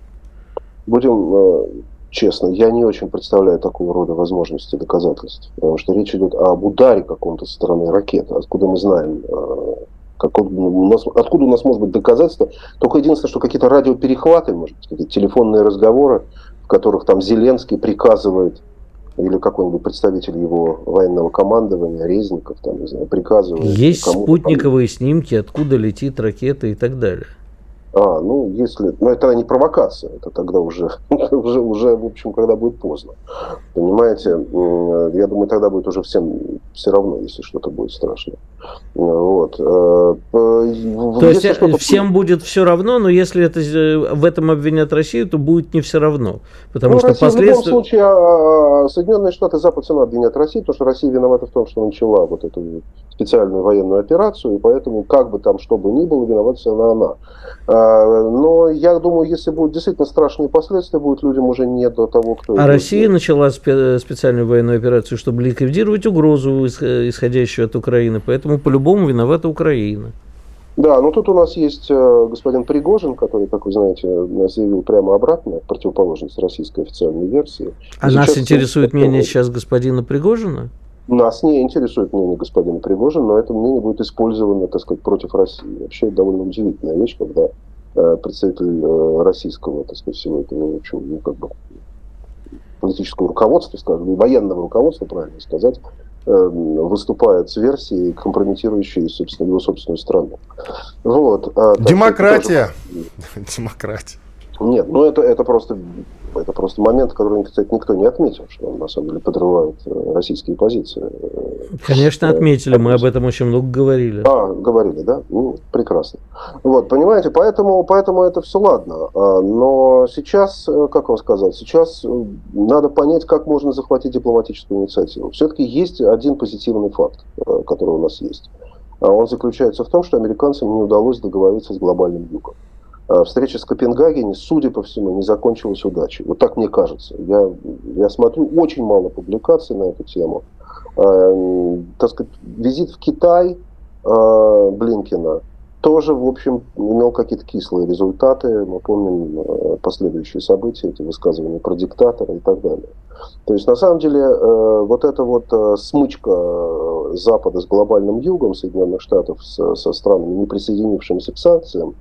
Speaker 5: Будем э, честно, я не очень представляю такого рода возможности доказательств. Потому что речь идет об ударе каком-то со стороны ракеты. Откуда мы знаем, э, как у нас, откуда у нас может быть доказательство? Только единственное, что какие-то радиоперехваты, может быть, какие-то телефонные разговоры, в которых там Зеленский приказывает или какой-нибудь представитель его военного командования, Резников, там, не знаю, приказывает.
Speaker 4: Есть спутниковые там... снимки, откуда летит ракета и так далее.
Speaker 5: А, ну, если... Ну, это не провокация, это тогда уже, уже, уже, в общем, когда будет поздно. Понимаете, я думаю, тогда будет уже всем все равно, если что-то будет страшно. Вот. Э,
Speaker 4: то если есть э, всем будет все равно, но если это, э, в этом обвинят Россию, то будет не все равно. Потому ну, что Россия, последствия... в
Speaker 5: любом случае, а, а, Соединенные Штаты все равно обвинят Россию, потому что Россия виновата в том, что начала вот эту специальную военную операцию, и поэтому, как бы там что бы ни было, виновата равно она. Но я думаю, если будут действительно страшные последствия, будут людям уже не до того, кто...
Speaker 4: А Россия делает. начала специальную военную операцию, чтобы ликвидировать угрозу, исходящую от Украины. Поэтому по-любому виновата Украина.
Speaker 5: Да, но тут у нас есть э, господин Пригожин, который, как вы знаете, заявил прямо обратно, противоположность российской официальной версии.
Speaker 4: А сейчас нас интересует мнение сейчас господина Пригожина?
Speaker 5: Нас не интересует мнение господина Пригожина, но это мнение будет использовано, так сказать, против России. Вообще это довольно удивительная вещь, когда э, представитель э, российского, так сказать, всего этого, общем, ну, как бы политического руководства, скажем, военного руководства, правильно сказать, э, выступает с версией, компрометирующей, собственно, его собственную страну.
Speaker 2: Вот. А, Демократия. Тоже... Демократия.
Speaker 5: Нет, ну это, это просто это просто момент, который, кстати, никто не отметил, что он на самом деле подрывает э, российские позиции.
Speaker 4: Конечно, отметили, мы об этом очень много говорили.
Speaker 5: А, говорили, да? Ну, прекрасно. Вот, понимаете, поэтому, поэтому это все ладно. А, но сейчас, э, как вам сказать, сейчас э, надо понять, как можно захватить дипломатическую инициативу. Все-таки есть один позитивный факт, который у нас есть. А он заключается в том, что американцам не удалось договориться с глобальным югом. А встреча с Копенгагене, судя по всему, не закончилась удачей. Вот так мне кажется. Я, я смотрю очень мало публикаций на эту тему. Э, так сказать, визит в Китай э, Блинкина тоже, в общем, имел какие-то кислые результаты. Мы помним последующие события, эти высказывания про диктатора и так далее. То есть, на самом деле, э, вот эта вот э, смычка э, Запада с глобальным югом Соединенных Штатов со, со странами, не присоединившимися к санкциям,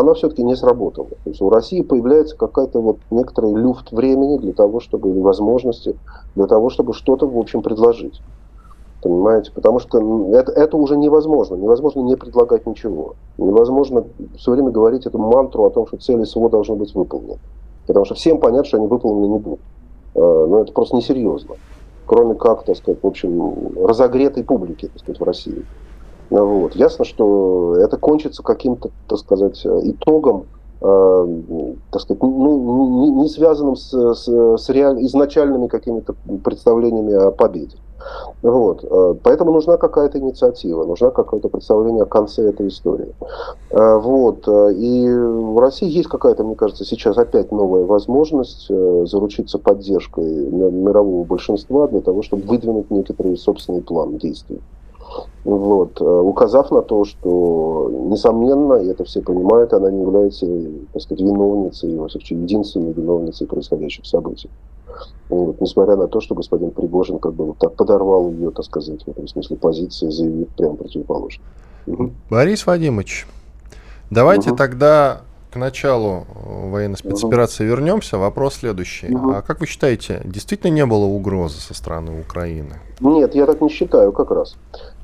Speaker 5: она все-таки не сработала. То есть у России появляется какая-то вот некоторый люфт времени для того, чтобы, или возможности для того, чтобы что-то, в общем, предложить. Понимаете? Потому что это, это уже невозможно. Невозможно не предлагать ничего. Невозможно все время говорить эту мантру о том, что цели СВО должны быть выполнены. Потому что всем понятно, что они выполнены не будут. Э, но это просто несерьезно. Кроме как, так сказать, в общем, разогретой публики, так сказать, в России. Вот. Ясно, что это кончится каким-то, так сказать, итогом, э, так сказать, ну, не, не связанным с, с, с реаль... изначальными какими-то представлениями о победе. Вот. Э, поэтому нужна какая-то инициатива, нужна какое-то представление о конце этой истории. Э, вот. И в России есть какая-то, мне кажется, сейчас опять новая возможность э, заручиться поддержкой мирового большинства для того, чтобы выдвинуть некоторый собственный план действий вот, э, указав на то, что, несомненно, и это все понимают, она не является, так сказать, виновницей, во всяком единственной виновницей происходящих событий. Вот, несмотря на то, что господин Пригожин как бы вот так подорвал ее, так сказать, в этом смысле позиции, заявив прямо противоположно.
Speaker 2: Борис Вадимович, давайте угу. тогда к началу э, военной спецоперации угу. вернемся. Вопрос следующий. Угу. А как вы считаете, действительно не было угрозы со стороны Украины?
Speaker 5: Нет, я так не считаю как раз.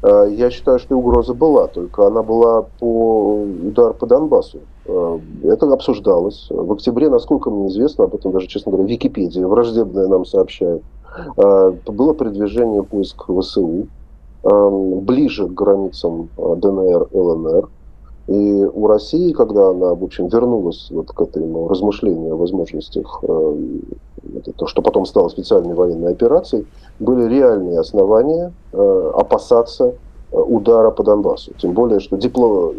Speaker 5: Э, я считаю, что угроза была, только она была по удар по Донбассу. Э, это обсуждалось. В октябре, насколько мне известно, об этом даже, честно говоря, Википедия враждебная нам сообщает, было продвижение войск ВСУ ближе к границам ДНР, ЛНР. И у России, когда она, в общем, вернулась вот к этому размышлению о возможностях, э, это то, что потом стало специальной военной операцией, были реальные основания э, опасаться э, удара по Донбассу. Тем более, что дипло...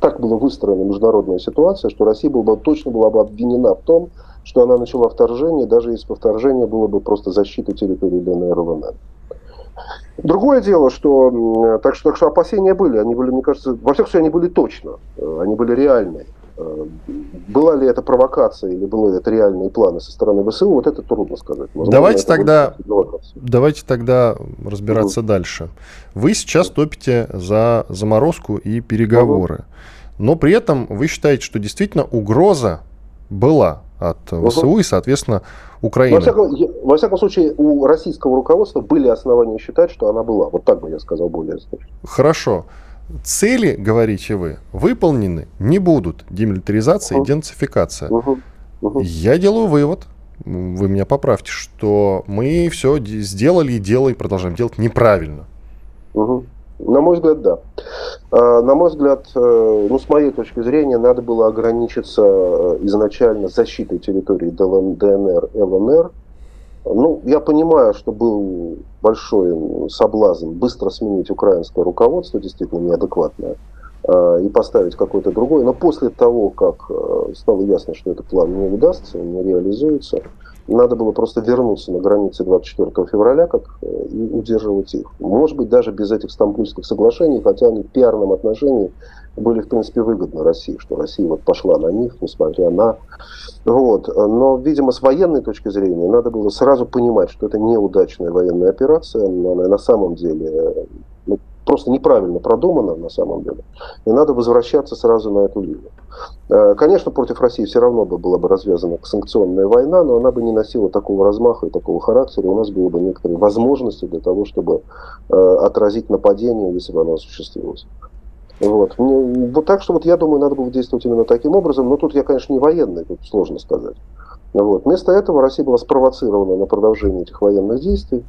Speaker 5: так была выстроена международная ситуация, что Россия была бы, точно была бы обвинена в том, что она начала вторжение, даже если бы вторжение было бы просто защитой территории ДНР и ЛНР. Другое дело, что так, что так что опасения были, они были, мне кажется, во всяком случае, они были точно, э, они были реальные. Э, была ли это провокация или были ли это реальные планы со стороны ВСУ, вот это трудно сказать.
Speaker 2: Возможно, давайте тогда, давайте тогда разбираться угу. дальше. Вы сейчас топите за заморозку и переговоры, угу. но при этом вы считаете, что действительно угроза была от ВСУ угу. и, соответственно, Украины.
Speaker 5: Во всяком, во всяком случае, у российского руководства были основания считать, что она была. Вот так бы я сказал более точно.
Speaker 2: Хорошо. Цели, говорите вы, выполнены не будут. Демилитаризация угу. и денацификация. Угу. Угу. Я делаю вывод, вы меня поправьте, что мы все сделали и делаем, продолжаем делать неправильно.
Speaker 5: Угу. На мой взгляд, да. А, на мой взгляд, э, ну, с моей точки зрения, надо было ограничиться э, изначально защитой территории ДНР, ЛНР. Ну, я понимаю, что был большой соблазн быстро сменить украинское руководство, действительно неадекватное, а, и поставить какое-то другое. Но после того, как э, стало ясно, что этот план не удастся, не реализуется, надо было просто вернуться на границы 24 февраля как, э, и удерживать их. Может быть, даже без этих стамбульских соглашений, хотя они в пиарном отношении были, в принципе, выгодны России, что Россия вот пошла на них, несмотря на... Вот. Но, видимо, с военной точки зрения надо было сразу понимать, что это неудачная военная операция, она на самом деле э, просто неправильно продумано на самом деле. И надо возвращаться сразу на эту линию. Э, конечно, против России все равно бы была бы развязана санкционная война, но она бы не носила такого размаха и такого характера. У нас было бы некоторые возможности для того, чтобы э, отразить нападение, если бы оно осуществилось. Вот. вот так что вот я думаю, надо было действовать именно таким образом. Но тут я, конечно, не военный, тут сложно сказать. Вот. Вместо этого Россия была спровоцирована на продолжение этих военных действий.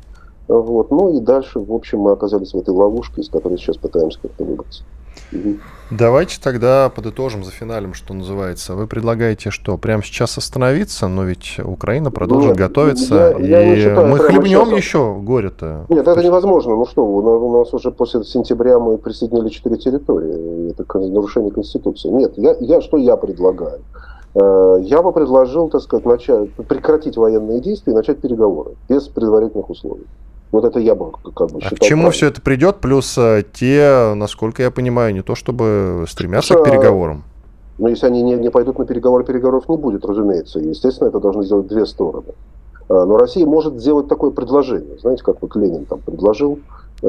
Speaker 5: Вот. Ну и дальше, в общем, мы оказались в этой ловушке, из которой сейчас пытаемся как-то выбраться.
Speaker 2: Угу. Давайте тогда подытожим за финалем, что называется. Вы предлагаете что, прямо сейчас остановиться, но ведь Украина продолжит Нет, готовиться, я, я и считаю, мы хлебнем сейчас... еще горе-то.
Speaker 5: Нет, это невозможно. Ну что, у нас уже после сентября мы присоединили четыре территории. Это нарушение Конституции. Нет, я, я, что я предлагаю? Э, я бы предложил, так сказать, начать, прекратить военные действия и начать переговоры без предварительных условий. Вот это я бы как бы
Speaker 2: считал. А к чему правильно. все это придет? Плюс э, те, насколько я понимаю, не то чтобы стремятся Потому к переговорам.
Speaker 5: Но если они не, не пойдут на переговоры, переговоров не будет, разумеется. Естественно, это должны сделать две стороны. А, но Россия может сделать такое предложение. Знаете, как вот Ленин там предложил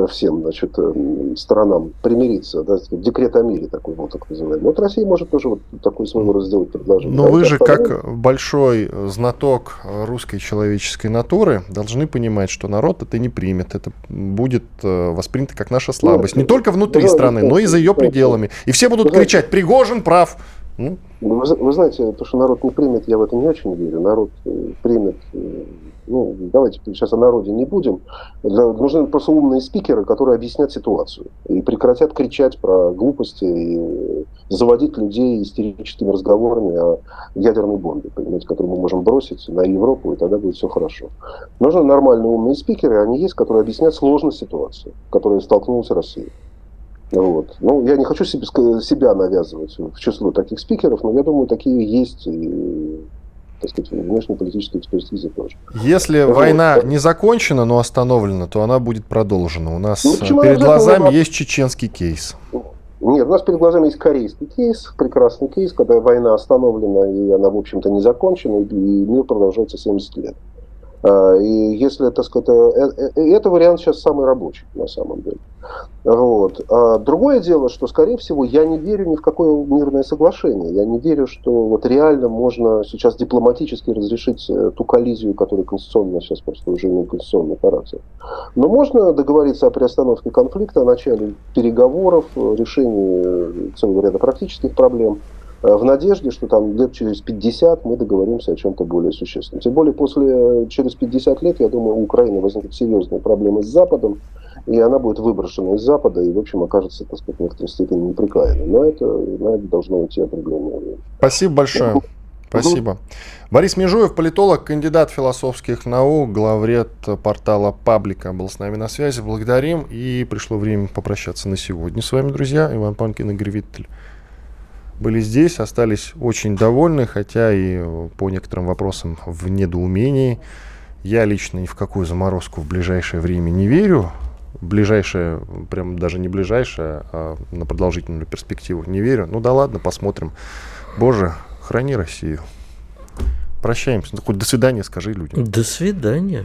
Speaker 5: всем значит, э, сторонам примириться, да, декрет о мире такой был так называемый. Вот Россия может тоже вот такой своего рода сделать предложение.
Speaker 2: Но а вы же, как большой знаток русской человеческой натуры, должны понимать, что народ это не примет, это будет э, воспринято как наша слабость. Нет, не только внутри да, страны, да, но и за ее да, пределами. И все будут кричать, Пригожин прав.
Speaker 5: Ну. Вы, вы знаете, то, что народ не примет, я в это не очень верю. Народ примет ну, давайте сейчас о народе не будем. Нужны просто умные спикеры, которые объяснят ситуацию и прекратят кричать про глупости и заводить людей истерическими разговорами о ядерной бомбе, понимаете, которую мы можем бросить на Европу, и тогда будет все хорошо. Нужны нормальные умные спикеры, они есть, которые объяснят сложность ситуации, которой столкнулась Россия. Вот. Ну, я не хочу себе, себя навязывать в число таких спикеров, но я думаю, такие есть. И так сказать, внешнеполитической экспертизе тоже.
Speaker 2: Если вот. война не закончена, но остановлена, то она будет продолжена. У нас ну, перед глазами есть чеченский кейс.
Speaker 5: Нет, у нас перед глазами есть корейский кейс, прекрасный кейс, когда война остановлена, и она, в общем-то, не закончена, и мир продолжается 70 лет. А, и если, так сказать, это, э, э, это вариант сейчас самый рабочий, на самом деле. Вот. А другое дело, что, скорее всего, я не верю ни в какое мирное соглашение. Я не верю, что вот реально можно сейчас дипломатически разрешить э, ту коллизию, которая конституционно сейчас просто уже не конституционный характер. Но можно договориться о приостановке конфликта, о начале переговоров, решении целого ряда практических проблем в надежде, что там лет через 50 мы договоримся о чем-то более существенном. Тем более после через 50 лет, я думаю, у Украины возникнут серьезные проблемы с Западом, и она будет выброшена из Запада и, в общем, окажется, так сказать, в некоторой степени неприкаянной. Но это, на это должно уйти определенное время.
Speaker 2: Спасибо большое. Спасибо. Борис Межуев, политолог, кандидат философских наук, главред портала Паблика был с нами на связи. Благодарим. И пришло время попрощаться на сегодня с вами, друзья. Иван Панкин и Игорь Виттель были здесь, остались очень довольны, хотя и по некоторым вопросам в недоумении. Я лично ни в какую заморозку в ближайшее время не верю ближайшее, прям даже не ближайшее, а на продолжительную перспективу не верю. Ну да ладно, посмотрим. Боже, храни Россию. Прощаемся. Ну, хоть до свидания скажи людям.
Speaker 4: До свидания.